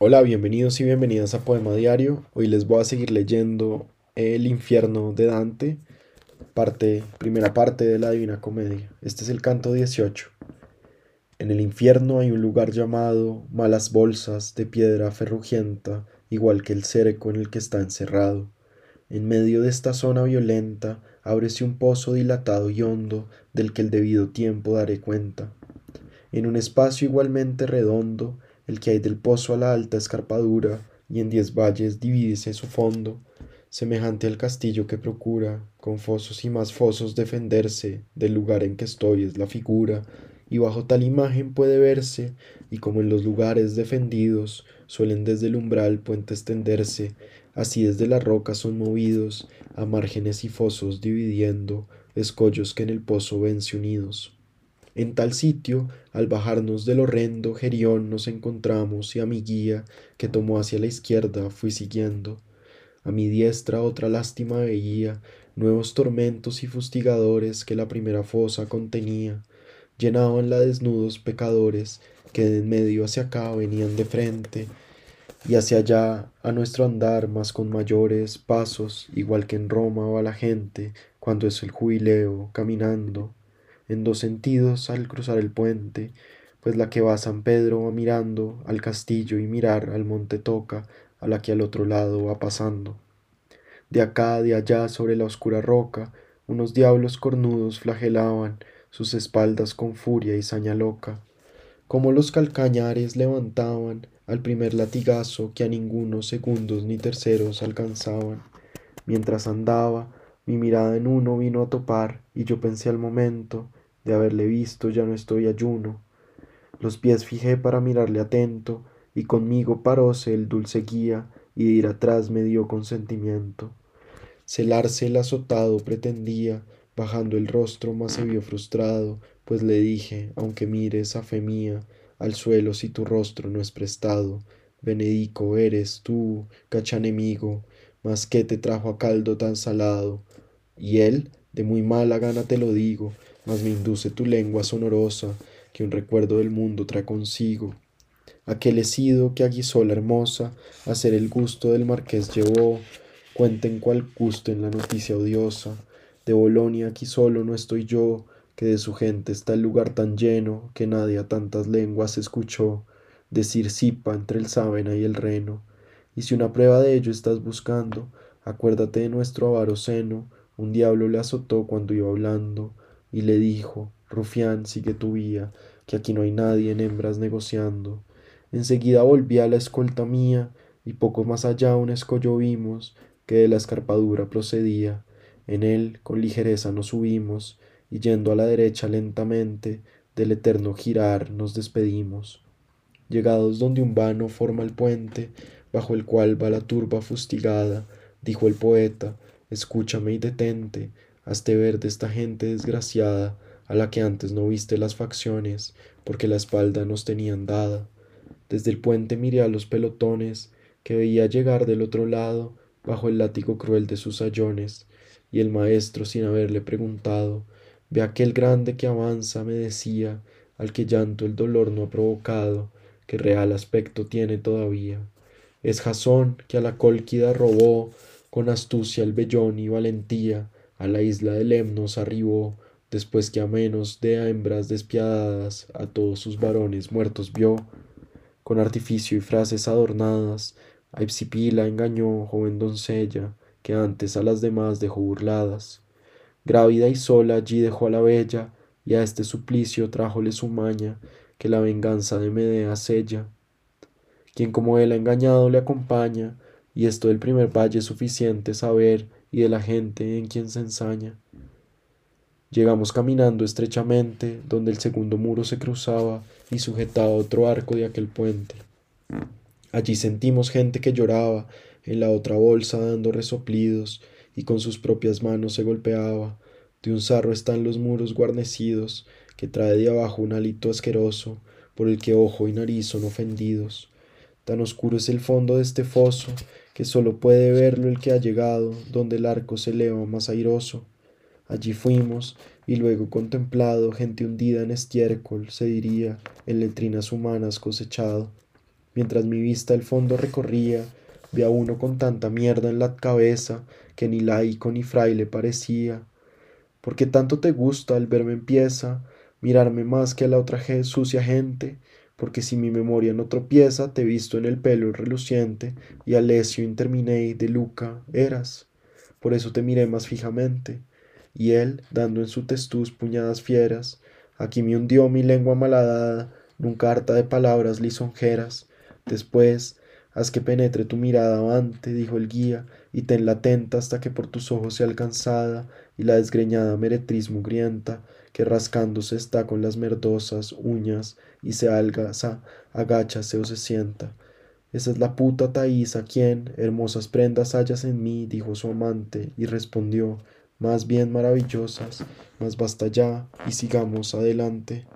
Hola, bienvenidos y bienvenidas a Poema Diario. Hoy les voy a seguir leyendo El infierno de Dante, parte, primera parte de la Divina Comedia. Este es el canto 18. En el infierno hay un lugar llamado Malas Bolsas de piedra ferrugienta, igual que el cerco en el que está encerrado. En medio de esta zona violenta ábrese un pozo dilatado y hondo del que el debido tiempo daré cuenta. En un espacio igualmente redondo, el que hay del pozo a la alta escarpadura, y en diez valles divídese su fondo, semejante al castillo que procura, con fosos y más fosos defenderse del lugar en que estoy es la figura, y bajo tal imagen puede verse, y como en los lugares defendidos suelen desde el umbral puentes tenderse, así desde las rocas son movidos, a márgenes y fosos dividiendo, escollos que en el pozo vence unidos. En tal sitio, al bajarnos del horrendo Gerión nos encontramos y a mi guía, que tomó hacia la izquierda, fui siguiendo. A mi diestra otra lástima veía, nuevos tormentos y fustigadores que la primera fosa contenía. Llenaban la desnudos pecadores, que de en medio hacia acá venían de frente, y hacia allá a nuestro andar más con mayores pasos, igual que en Roma va la gente, cuando es el jubileo, caminando en dos sentidos al cruzar el puente, pues la que va a San Pedro va mirando al castillo y mirar al monte toca a la que al otro lado va pasando. De acá, de allá, sobre la oscura roca, unos diablos cornudos flagelaban sus espaldas con furia y saña loca, como los calcañares levantaban al primer latigazo que a ninguno segundos ni terceros alcanzaban. Mientras andaba, mi mirada en uno vino a topar, y yo pensé al momento, de haberle visto ya no estoy ayuno. Los pies fijé para mirarle atento, y conmigo paróse el dulce guía, y de ir atrás me dio consentimiento. Celarse el azotado pretendía, bajando el rostro más se vio frustrado, pues le dije, aunque mires a fe mía, al suelo si tu rostro no es prestado, Benedico eres tú, cachanemigo, mas que te trajo a caldo tan salado. Y él, de muy mala gana te lo digo, mas me induce tu lengua sonorosa, que un recuerdo del mundo trae consigo. Aquel sido que aguizó la hermosa, a ser el gusto del marqués llevó, cuenten cuál gusto en la noticia odiosa. De Bolonia aquí solo no estoy yo, que de su gente está el lugar tan lleno, que nadie a tantas lenguas escuchó decir sipa entre el sábena y el reno. Y si una prueba de ello estás buscando, acuérdate de nuestro avaro seno, un diablo le azotó cuando iba hablando, y le dijo, Rufián, sigue tu vía, que aquí no hay nadie en hembras negociando. Enseguida volví a la escolta mía, y poco más allá un escollo vimos, que de la escarpadura procedía. En él con ligereza nos subimos, y yendo a la derecha lentamente, del eterno girar nos despedimos. Llegados donde un vano forma el puente, bajo el cual va la turba fustigada, dijo el poeta, escúchame y detente, Hazte ver de esta gente desgraciada, a la que antes no viste las facciones, porque la espalda nos tenían dada. Desde el puente miré a los pelotones, que veía llegar del otro lado, bajo el látigo cruel de sus sayones, y el maestro, sin haberle preguntado, ve aquel grande que avanza, me decía, al que llanto el dolor no ha provocado, que real aspecto tiene todavía. Es Jasón que a la cólquida robó, con astucia el vellón y valentía, a la isla de Lemnos arribó, después que a menos de hembras despiadadas a todos sus varones muertos vio, con artificio y frases adornadas, a Ipsipila engañó, joven doncella, que antes a las demás dejó burladas. Grávida y sola allí dejó a la bella, y a este suplicio trájole su maña, que la venganza de Medea sella. Quien como él ha engañado le acompaña, y esto del primer valle es suficiente saber, y de la gente en quien se ensaña. Llegamos caminando estrechamente, donde el segundo muro se cruzaba y sujetaba otro arco de aquel puente. Allí sentimos gente que lloraba, en la otra bolsa dando resoplidos, y con sus propias manos se golpeaba. De un sarro están los muros guarnecidos, que trae de abajo un hálito asqueroso, por el que ojo y nariz son ofendidos. Tan oscuro es el fondo de este foso, que solo puede verlo el que ha llegado, donde el arco se eleva más airoso. Allí fuimos, y luego contemplado gente hundida en estiércol, se diría, en letrinas humanas cosechado. mientras mi vista el fondo recorría, vi a uno con tanta mierda en la cabeza que ni laico ni fraile parecía. Porque tanto te gusta al verme empieza, mirarme más que a la otra sucia gente, porque si mi memoria no tropieza, te visto en el pelo reluciente, y Alessio interminé de Luca eras. Por eso te miré más fijamente. Y él, dando en su testuz puñadas fieras, aquí me hundió mi lengua malhadada, nunca harta de palabras lisonjeras. Después, haz que penetre tu mirada avante, dijo el guía, y tenla atenta hasta que por tus ojos sea alcanzada, y la desgreñada meretriz mugrienta, que rascándose está con las merdosas uñas, y se algaza, agáchase o se sienta. Esa es la puta Thaisa quien, hermosas prendas hallas en mí, dijo su amante, y respondió, más bien maravillosas, mas basta ya, y sigamos adelante.